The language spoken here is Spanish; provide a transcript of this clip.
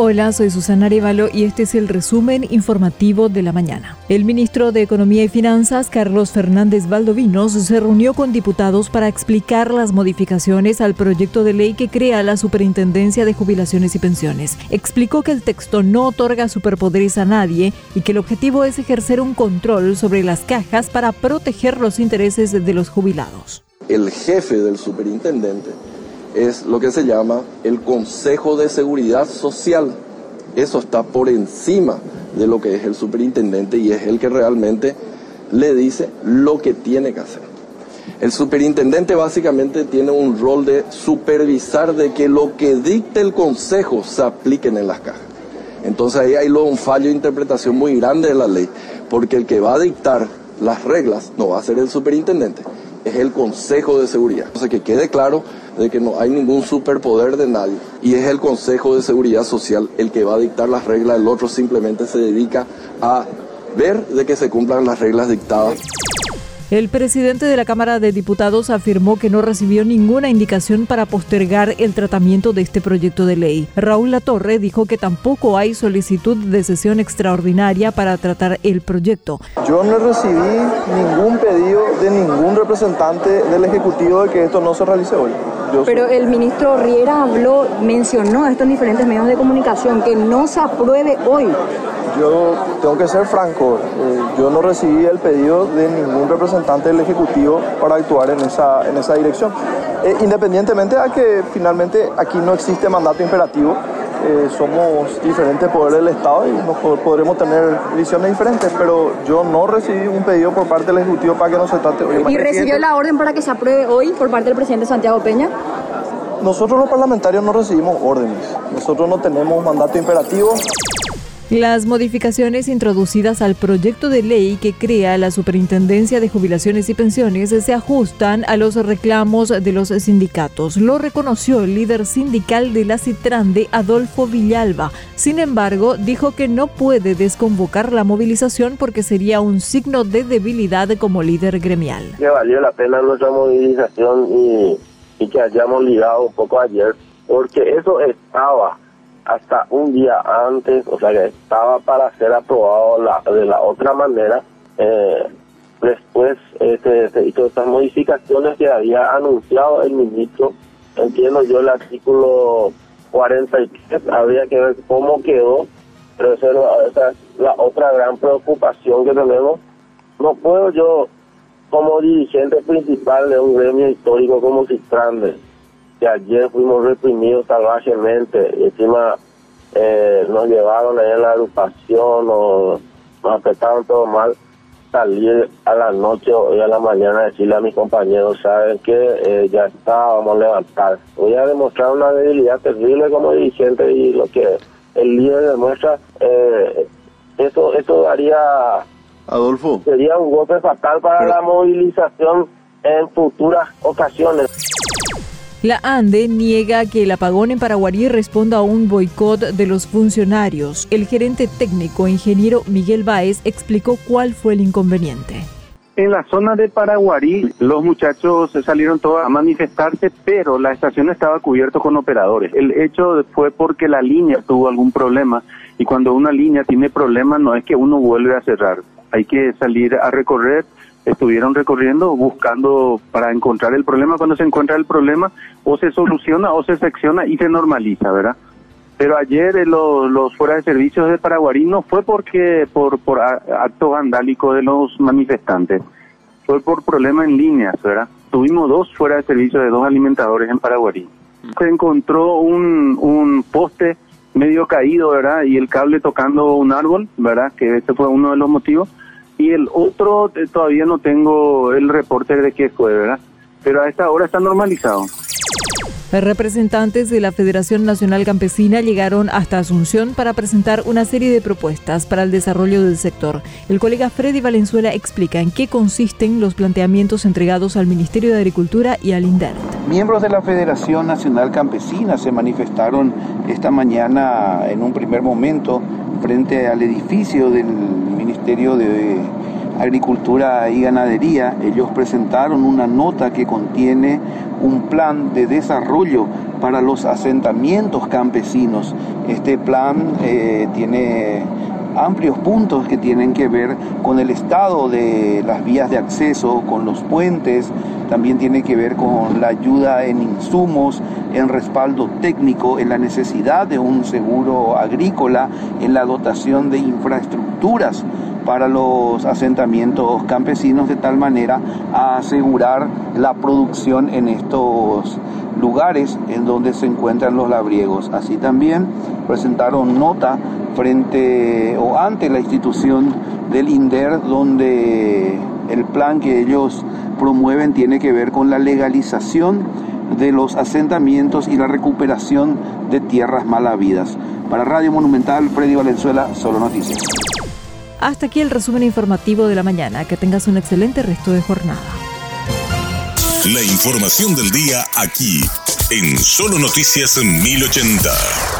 Hola, soy Susana Arevalo y este es el resumen informativo de la mañana. El ministro de Economía y Finanzas, Carlos Fernández Valdovinos, se reunió con diputados para explicar las modificaciones al proyecto de ley que crea la Superintendencia de Jubilaciones y Pensiones. Explicó que el texto no otorga superpoderes a nadie y que el objetivo es ejercer un control sobre las cajas para proteger los intereses de los jubilados. El jefe del superintendente es lo que se llama el Consejo de Seguridad Social. Eso está por encima de lo que es el superintendente y es el que realmente le dice lo que tiene que hacer. El superintendente básicamente tiene un rol de supervisar de que lo que dicte el consejo se apliquen en las cajas. Entonces ahí hay un fallo de interpretación muy grande de la ley, porque el que va a dictar las reglas no va a ser el superintendente, es el Consejo de Seguridad. Entonces que quede claro de que no hay ningún superpoder de nadie y es el Consejo de Seguridad Social el que va a dictar las reglas, el otro simplemente se dedica a ver de que se cumplan las reglas dictadas. El presidente de la Cámara de Diputados afirmó que no recibió ninguna indicación para postergar el tratamiento de este proyecto de ley. Raúl Latorre dijo que tampoco hay solicitud de sesión extraordinaria para tratar el proyecto. Yo no recibí ningún pedido de ningún representante del Ejecutivo de que esto no se realice hoy. Pero el ministro Riera habló, mencionó esto en diferentes medios de comunicación, que no se apruebe hoy. Yo tengo que ser franco, eh, yo no recibí el pedido de ningún representante del Ejecutivo para actuar en esa, en esa dirección. Eh, independientemente a que finalmente aquí no existe mandato imperativo, eh, somos diferentes poderes del Estado y nos podremos tener visiones diferentes, pero yo no recibí un pedido por parte del Ejecutivo para que no se trate hoy. ¿Y recibió la orden para que se apruebe hoy por parte del presidente Santiago Peña? Nosotros los parlamentarios no recibimos órdenes, nosotros no tenemos mandato imperativo. Las modificaciones introducidas al proyecto de ley que crea la Superintendencia de Jubilaciones y Pensiones se ajustan a los reclamos de los sindicatos. Lo reconoció el líder sindical de la Citrande, Adolfo Villalba. Sin embargo, dijo que no puede desconvocar la movilización porque sería un signo de debilidad como líder gremial. Que valió la pena nuestra movilización y, que hayamos ligado un poco ayer, porque eso estaba hasta un día antes, o sea que estaba para ser aprobado la, de la otra manera. Eh, después este, se hizo estas modificaciones que había anunciado el ministro. Entiendo yo el artículo 43, habría que ver cómo quedó, pero esa es la otra gran preocupación que tenemos. No puedo yo, como dirigente principal de un gremio histórico como Cistrande, que ayer fuimos reprimidos salvajemente y encima eh, nos llevaron ahí en la agrupación, nos, nos apretaron todo mal, salir a la noche o a la mañana a decirle a mis compañeros, saben que eh, ya está, vamos a levantar. Voy a demostrar una debilidad terrible como dirigente y lo que el líder demuestra, eh, eso, eso daría... Adolfo. Sería un golpe fatal para la movilización en futuras ocasiones. La ANDE niega que el apagón en Paraguarí responda a un boicot de los funcionarios. El gerente técnico, ingeniero Miguel Báez, explicó cuál fue el inconveniente. En la zona de Paraguarí, los muchachos salieron todos a manifestarse, pero la estación estaba cubierta con operadores. El hecho fue porque la línea tuvo algún problema y cuando una línea tiene problemas no es que uno vuelve a cerrar. Hay que salir a recorrer estuvieron recorriendo buscando para encontrar el problema. Cuando se encuentra el problema, o se soluciona o se secciona y se normaliza, ¿verdad? Pero ayer eh, los, fuera de servicios de Paraguarí no fue porque por, por acto vandálico de los manifestantes, fue por problema en líneas, ¿verdad? Tuvimos dos fuera de servicio de dos alimentadores en Paraguarí. Se encontró un, un poste medio caído, ¿verdad? Y el cable tocando un árbol, ¿verdad? Que ese fue uno de los motivos y el otro eh, todavía no tengo el reporte de qué fue, ¿verdad? Pero a esta hora está normalizado. Representantes de la Federación Nacional Campesina llegaron hasta Asunción para presentar una serie de propuestas para el desarrollo del sector. El colega Freddy Valenzuela explica en qué consisten los planteamientos entregados al Ministerio de Agricultura y al INDERT. Miembros de la Federación Nacional Campesina se manifestaron esta mañana en un primer momento frente al edificio del Ministerio de Agricultura y Ganadería, ellos presentaron una nota que contiene un plan de desarrollo para los asentamientos campesinos. Este plan eh, tiene amplios puntos que tienen que ver con el estado de las vías de acceso, con los puentes, también tiene que ver con la ayuda en insumos, en respaldo técnico, en la necesidad de un seguro agrícola, en la dotación de infraestructuras para los asentamientos campesinos de tal manera a asegurar la producción en estos lugares en donde se encuentran los labriegos. Así también presentaron nota frente o ante la institución del INDER donde el plan que ellos promueven tiene que ver con la legalización de los asentamientos y la recuperación de tierras malavidas. Para Radio Monumental, Freddy Valenzuela, Solo Noticias. Hasta aquí el resumen informativo de la mañana. Que tengas un excelente resto de jornada. La información del día aquí, en Solo Noticias 1080.